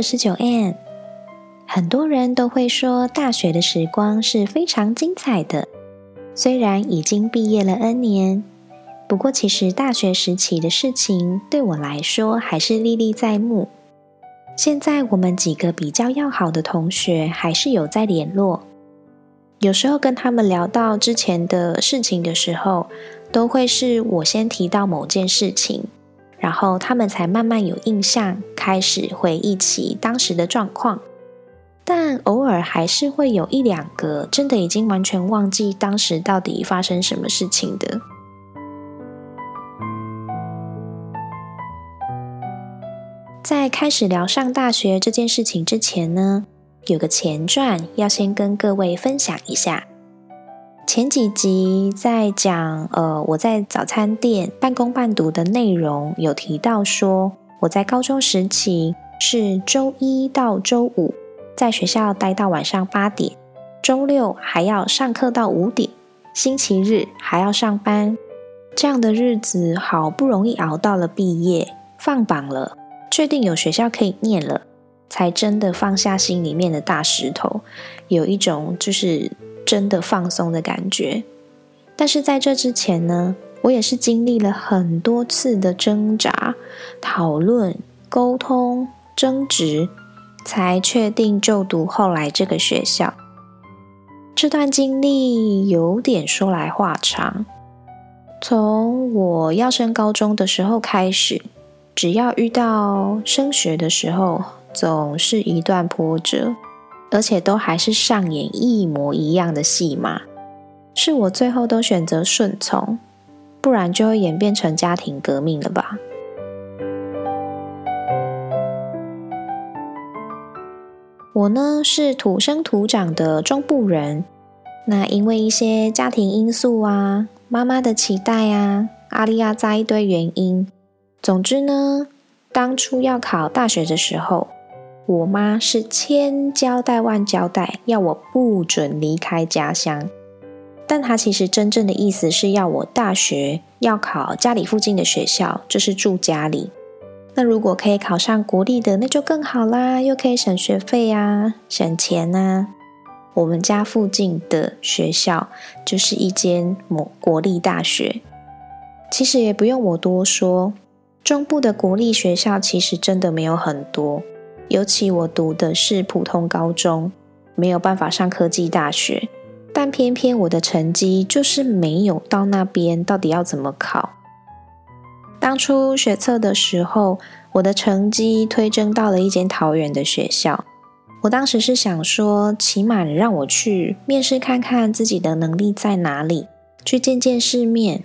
我是九 N。很多人都会说大学的时光是非常精彩的。虽然已经毕业了 N 年，不过其实大学时期的事情对我来说还是历历在目。现在我们几个比较要好的同学还是有在联络。有时候跟他们聊到之前的事情的时候，都会是我先提到某件事情。然后他们才慢慢有印象，开始回忆起当时的状况，但偶尔还是会有一两个真的已经完全忘记当时到底发生什么事情的。在开始聊上大学这件事情之前呢，有个前传要先跟各位分享一下。前几集在讲，呃，我在早餐店半工半读的内容，有提到说，我在高中时期是周一到周五在学校待到晚上八点，周六还要上课到五点，星期日还要上班，这样的日子好不容易熬到了毕业放榜了，确定有学校可以念了，才真的放下心里面的大石头，有一种就是。真的放松的感觉，但是在这之前呢，我也是经历了很多次的挣扎、讨论、沟通、争执，才确定就读后来这个学校。这段经历有点说来话长，从我要升高中的时候开始，只要遇到升学的时候，总是一段波折。而且都还是上演一模一样的戏码，是我最后都选择顺从，不然就会演变成家庭革命了吧？我呢是土生土长的中部人，那因为一些家庭因素啊、妈妈的期待啊、阿利亚在一堆原因，总之呢，当初要考大学的时候。我妈是千交代万交代，要我不准离开家乡。但她其实真正的意思是要我大学要考家里附近的学校，就是住家里。那如果可以考上国立的，那就更好啦，又可以省学费啊，省钱啊。我们家附近的学校就是一间某国立大学。其实也不用我多说，中部的国立学校其实真的没有很多。尤其我读的是普通高中，没有办法上科技大学，但偏偏我的成绩就是没有到那边，到底要怎么考？当初学测的时候，我的成绩推甄到了一间桃园的学校，我当时是想说，起码让我去面试看看自己的能力在哪里，去见见世面。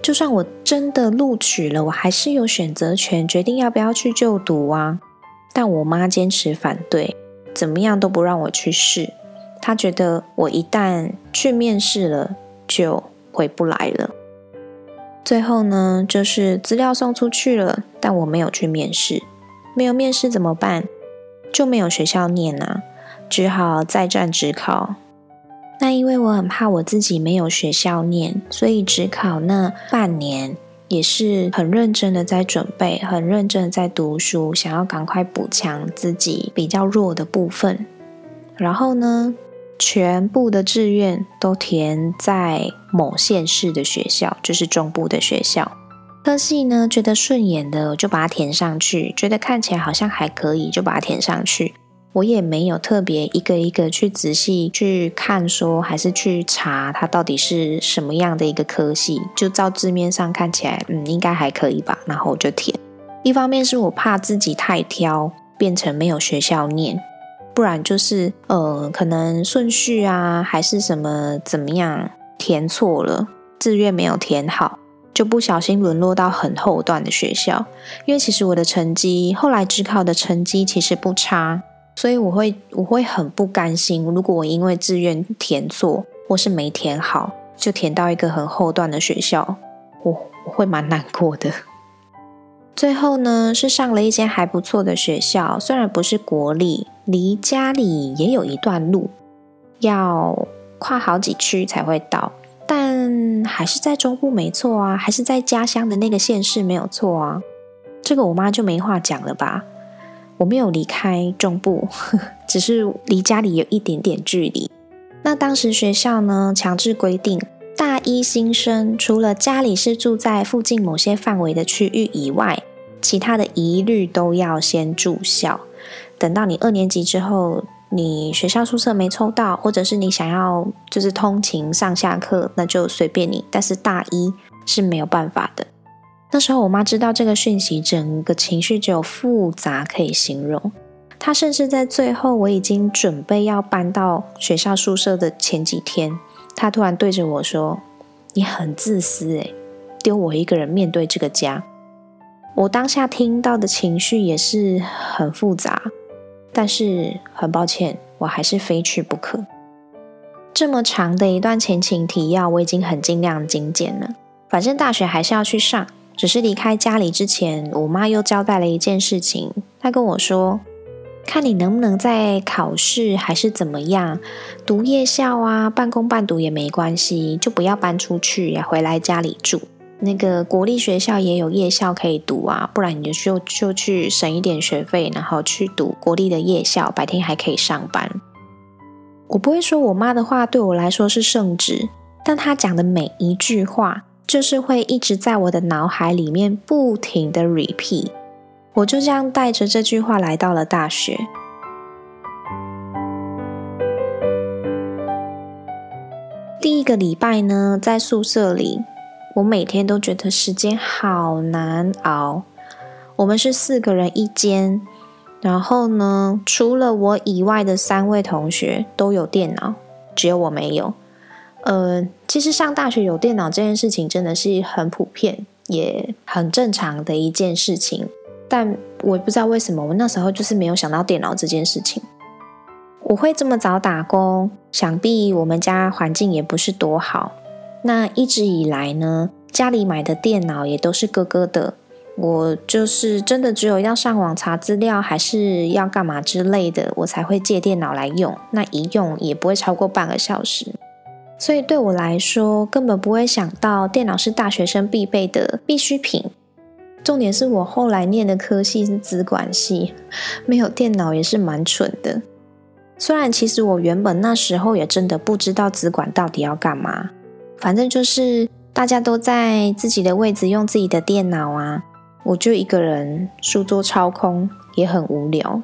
就算我真的录取了，我还是有选择权，决定要不要去就读啊。但我妈坚持反对，怎么样都不让我去试。她觉得我一旦去面试了，就回不来了。最后呢，就是资料送出去了，但我没有去面试。没有面试怎么办？就没有学校念啊，只好再战职考。那因为我很怕我自己没有学校念，所以只考那半年。也是很认真的在准备，很认真的在读书，想要赶快补强自己比较弱的部分。然后呢，全部的志愿都填在某县市的学校，就是中部的学校。科系呢，觉得顺眼的就把它填上去，觉得看起来好像还可以，就把它填上去。我也没有特别一个一个去仔细去看，说还是去查它到底是什么样的一个科系，就照字面上看起来，嗯，应该还可以吧，然后我就填。一方面是我怕自己太挑，变成没有学校念，不然就是呃，可能顺序啊，还是什么怎么样填错了，志愿没有填好，就不小心沦落到很后段的学校。因为其实我的成绩后来只考的成绩其实不差，所以我会我会很不甘心。如果我因为志愿填错或是没填好，就填到一个很后段的学校，我我会蛮难过的。最后呢，是上了一间还不错的学校，虽然不是国立，离家里也有一段路，要跨好几区才会到，但还是在中部没错啊，还是在家乡的那个县市没有错啊。这个我妈就没话讲了吧？我没有离开中部，只是离家里有一点点距离。那当时学校呢，强制规定。大一新生除了家里是住在附近某些范围的区域以外，其他的一律都要先住校。等到你二年级之后，你学校宿舍没抽到，或者是你想要就是通勤上下课，那就随便你。但是大一是没有办法的。那时候我妈知道这个讯息，整个情绪只有复杂可以形容。她甚至在最后我已经准备要搬到学校宿舍的前几天。她突然对着我说：“你很自私诶，丢我一个人面对这个家。”我当下听到的情绪也是很复杂，但是很抱歉，我还是非去不可。这么长的一段前情提要，我已经很尽量精简了。反正大学还是要去上，只是离开家里之前，我妈又交代了一件事情。她跟我说。看你能不能在考试还是怎么样，读夜校啊，半工半读也没关系，就不要搬出去，也回来家里住。那个国立学校也有夜校可以读啊，不然你就就去省一点学费，然后去读国立的夜校，白天还可以上班。我不会说我妈的话对我来说是圣旨，但她讲的每一句话，就是会一直在我的脑海里面不停的 repeat。我就这样带着这句话来到了大学。第一个礼拜呢，在宿舍里，我每天都觉得时间好难熬。我们是四个人一间，然后呢，除了我以外的三位同学都有电脑，只有我没有。呃，其实上大学有电脑这件事情真的是很普遍，也很正常的一件事情。但我也不知道为什么，我那时候就是没有想到电脑这件事情。我会这么早打工，想必我们家环境也不是多好。那一直以来呢，家里买的电脑也都是哥哥的。我就是真的只有要上网查资料，还是要干嘛之类的，我才会借电脑来用。那一用也不会超过半个小时，所以对我来说，根本不会想到电脑是大学生必备的必需品。重点是我后来念的科系是资管系，没有电脑也是蛮蠢的。虽然其实我原本那时候也真的不知道资管到底要干嘛，反正就是大家都在自己的位置用自己的电脑啊，我就一个人书桌超空，也很无聊。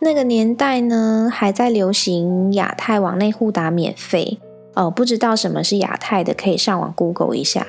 那个年代呢，还在流行亚太网内互打免费哦，不知道什么是亚太的，可以上网 Google 一下。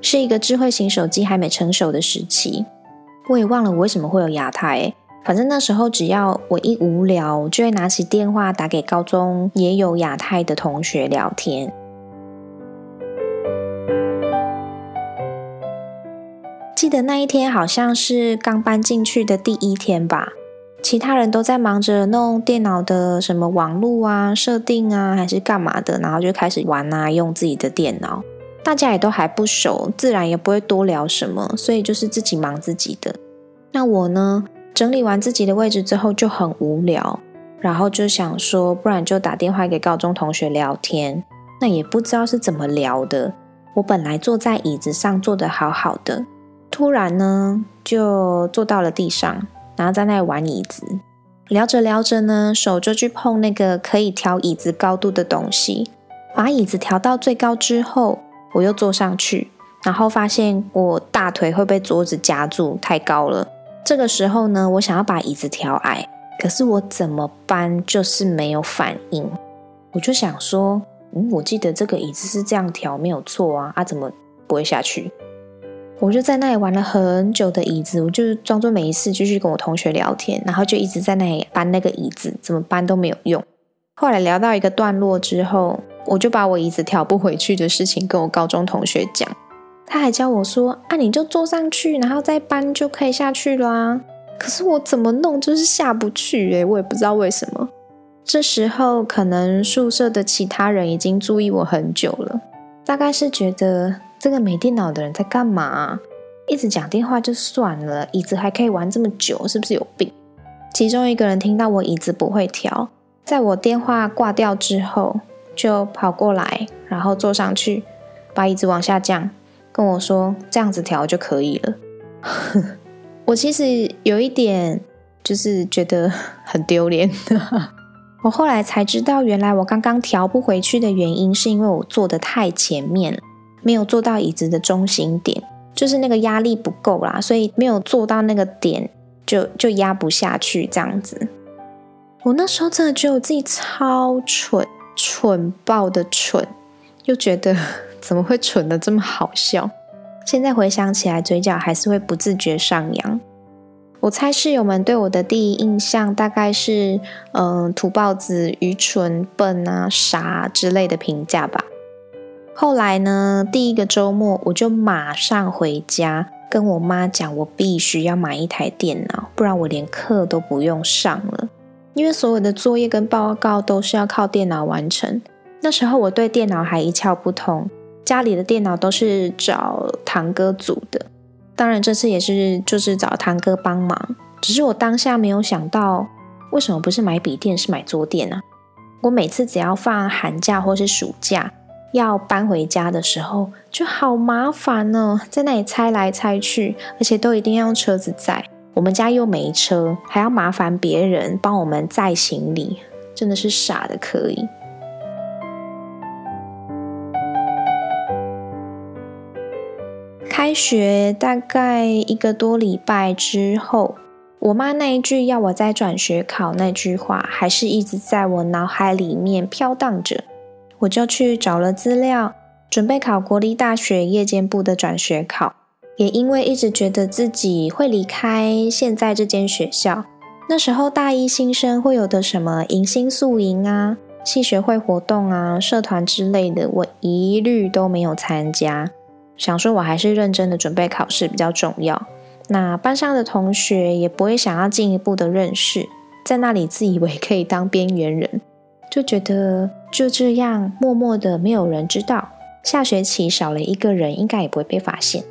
是一个智慧型手机还没成熟的时期，我也忘了我为什么会有亚太。反正那时候只要我一无聊，就会拿起电话打给高中也有亚太的同学聊天。记得那一天好像是刚搬进去的第一天吧，其他人都在忙着弄电脑的什么网络啊、设定啊，还是干嘛的，然后就开始玩啊，用自己的电脑。大家也都还不熟，自然也不会多聊什么，所以就是自己忙自己的。那我呢，整理完自己的位置之后就很无聊，然后就想说，不然就打电话给高中同学聊天。那也不知道是怎么聊的。我本来坐在椅子上坐的好好的，突然呢就坐到了地上，然后在那玩椅子。聊着聊着呢，手就去碰那个可以调椅子高度的东西，把椅子调到最高之后。我又坐上去，然后发现我大腿会被桌子夹住，太高了。这个时候呢，我想要把椅子调矮，可是我怎么搬就是没有反应。我就想说，嗯，我记得这个椅子是这样调，没有错啊，啊，怎么不会下去？我就在那里玩了很久的椅子，我就装作没事，继续跟我同学聊天，然后就一直在那里搬那个椅子，怎么搬都没有用。后来聊到一个段落之后。我就把我椅子调不回去的事情跟我高中同学讲，他还教我说：“啊，你就坐上去，然后再搬就可以下去啦。”可是我怎么弄就是下不去诶，我也不知道为什么。这时候可能宿舍的其他人已经注意我很久了，大概是觉得这个没电脑的人在干嘛？一直讲电话就算了，椅子还可以玩这么久，是不是有病？其中一个人听到我椅子不会调，在我电话挂掉之后，就跑过来，然后坐上去，把椅子往下降。跟我说这样子调就可以了。我其实有一点就是觉得很丢脸。我后来才知道，原来我刚刚调不回去的原因，是因为我坐的太前面，没有坐到椅子的中心点，就是那个压力不够啦，所以没有坐到那个点，就就压不下去这样子。我那时候真的觉得我自己超蠢，蠢爆的蠢，又觉得。怎么会蠢的这么好笑？现在回想起来，嘴角还是会不自觉上扬。我猜室友们对我的第一印象大概是，嗯，土包子、愚蠢、笨啊、傻之类的评价吧。后来呢，第一个周末我就马上回家，跟我妈讲，我必须要买一台电脑，不然我连课都不用上了。因为所有的作业跟报告都是要靠电脑完成。那时候我对电脑还一窍不通。家里的电脑都是找堂哥组的，当然这次也是就是找堂哥帮忙。只是我当下没有想到，为什么不是买笔电，是买桌垫呢？我每次只要放寒假或是暑假要搬回家的时候，就好麻烦呢，在那里拆来拆去，而且都一定要用车子载。我们家又没车，还要麻烦别人帮我们载行李，真的是傻的可以。开学大概一个多礼拜之后，我妈那一句要我再转学考那句话，还是一直在我脑海里面飘荡着。我就去找了资料，准备考国立大学夜间部的转学考。也因为一直觉得自己会离开现在这间学校，那时候大一新生会有的什么迎新宿营啊、系学会活动啊、社团之类的，我一律都没有参加。想说，我还是认真的准备考试比较重要。那班上的同学也不会想要进一步的认识，在那里自以为可以当边缘人，就觉得就这样默默的没有人知道。下学期少了一个人，应该也不会被发现。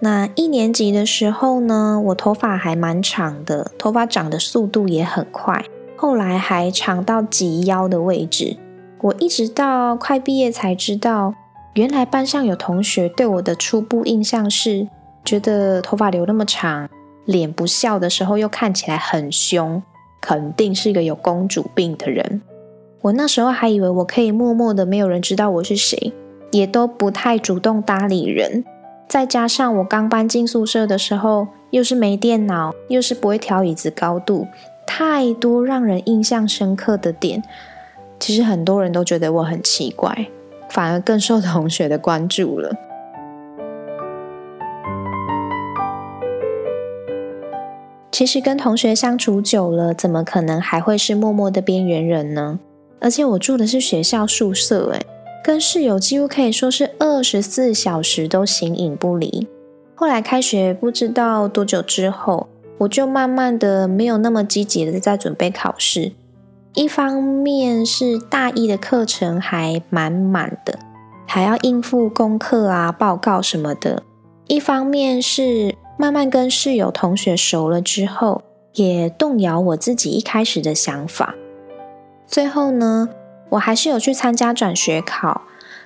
那一年级的时候呢，我头发还蛮长的，头发长的速度也很快，后来还长到及腰的位置。我一直到快毕业才知道。原来班上有同学对我的初步印象是，觉得头发留那么长，脸不笑的时候又看起来很凶，肯定是一个有公主病的人。我那时候还以为我可以默默的，没有人知道我是谁，也都不太主动搭理人。再加上我刚搬进宿舍的时候，又是没电脑，又是不会调椅子高度，太多让人印象深刻的点。其实很多人都觉得我很奇怪。反而更受同学的关注了。其实跟同学相处久了，怎么可能还会是默默的边缘人呢？而且我住的是学校宿舍，诶，跟室友几乎可以说是二十四小时都形影不离。后来开学不知道多久之后，我就慢慢的没有那么积极的在准备考试。一方面是大一的课程还满满的，还要应付功课啊、报告什么的；一方面是慢慢跟室友、同学熟了之后，也动摇我自己一开始的想法。最后呢，我还是有去参加转学考，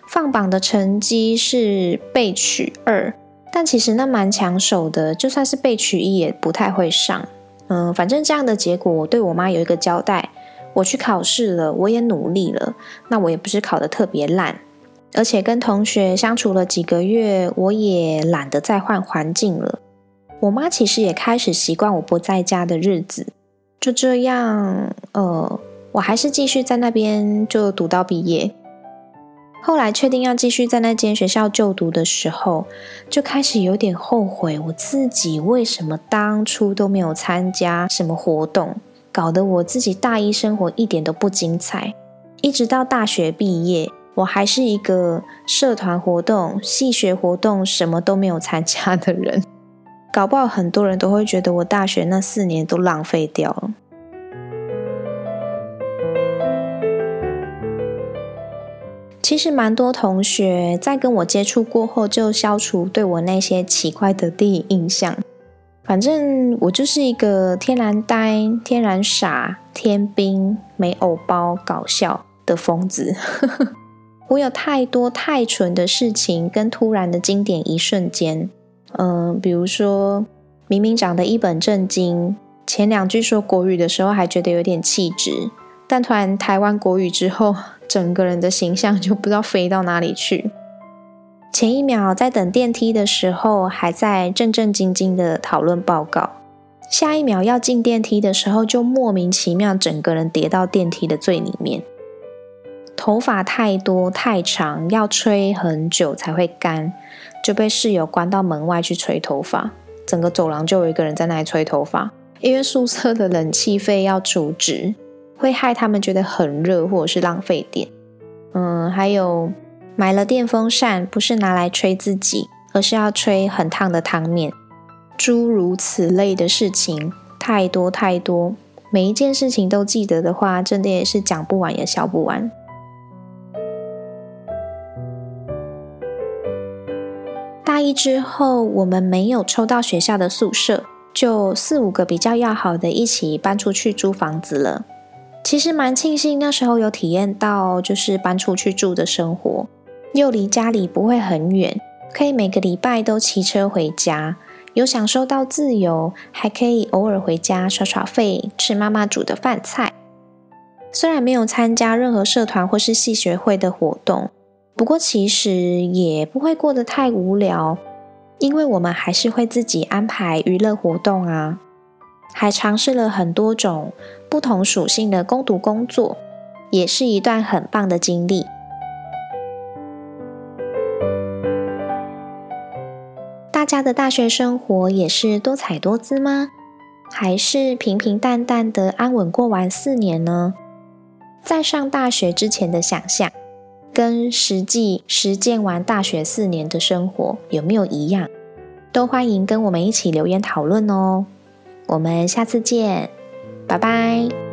放榜的成绩是被取二，但其实那蛮抢手的，就算是被取一也不太会上。嗯，反正这样的结果，我对我妈有一个交代。我去考试了，我也努力了，那我也不是考得特别烂，而且跟同学相处了几个月，我也懒得再换环境了。我妈其实也开始习惯我不在家的日子，就这样，呃，我还是继续在那边就读到毕业。后来确定要继续在那间学校就读的时候，就开始有点后悔，我自己为什么当初都没有参加什么活动。搞得我自己大一生活一点都不精彩，一直到大学毕业，我还是一个社团活动、系学活动什么都没有参加的人。搞不好很多人都会觉得我大学那四年都浪费掉了。其实蛮多同学在跟我接触过后，就消除对我那些奇怪的第一印象。反正我就是一个天然呆、天然傻、天兵、没偶包、搞笑的疯子。我有太多太蠢的事情，跟突然的经典一瞬间。嗯，比如说明明长得一本正经，前两句说国语的时候还觉得有点气质，但突然台湾国语之后，整个人的形象就不知道飞到哪里去。前一秒在等电梯的时候，还在正正经经的讨论报告，下一秒要进电梯的时候，就莫名其妙整个人跌到电梯的最里面。头发太多太长，要吹很久才会干。就被室友关到门外去吹头发，整个走廊就有一个人在那里吹头发。因为宿舍的冷气费要储值，会害他们觉得很热或者是浪费电。嗯，还有买了电风扇，不是拿来吹自己，而是要吹很烫的汤面。诸如此类的事情太多太多，每一件事情都记得的话，真的也是讲不完也笑不完。大一之后，我们没有抽到学校的宿舍，就四五个比较要好的一起搬出去租房子了。其实蛮庆幸那时候有体验到，就是搬出去住的生活，又离家里不会很远，可以每个礼拜都骑车回家，有享受到自由，还可以偶尔回家耍耍费，吃妈妈煮的饭菜。虽然没有参加任何社团或是系学会的活动。不过其实也不会过得太无聊，因为我们还是会自己安排娱乐活动啊，还尝试了很多种不同属性的攻读工作，也是一段很棒的经历。大家的大学生活也是多彩多姿吗？还是平平淡淡的安稳过完四年呢？在上大学之前的想象。跟实际实践完大学四年的生活有没有一样？都欢迎跟我们一起留言讨论哦。我们下次见，拜拜。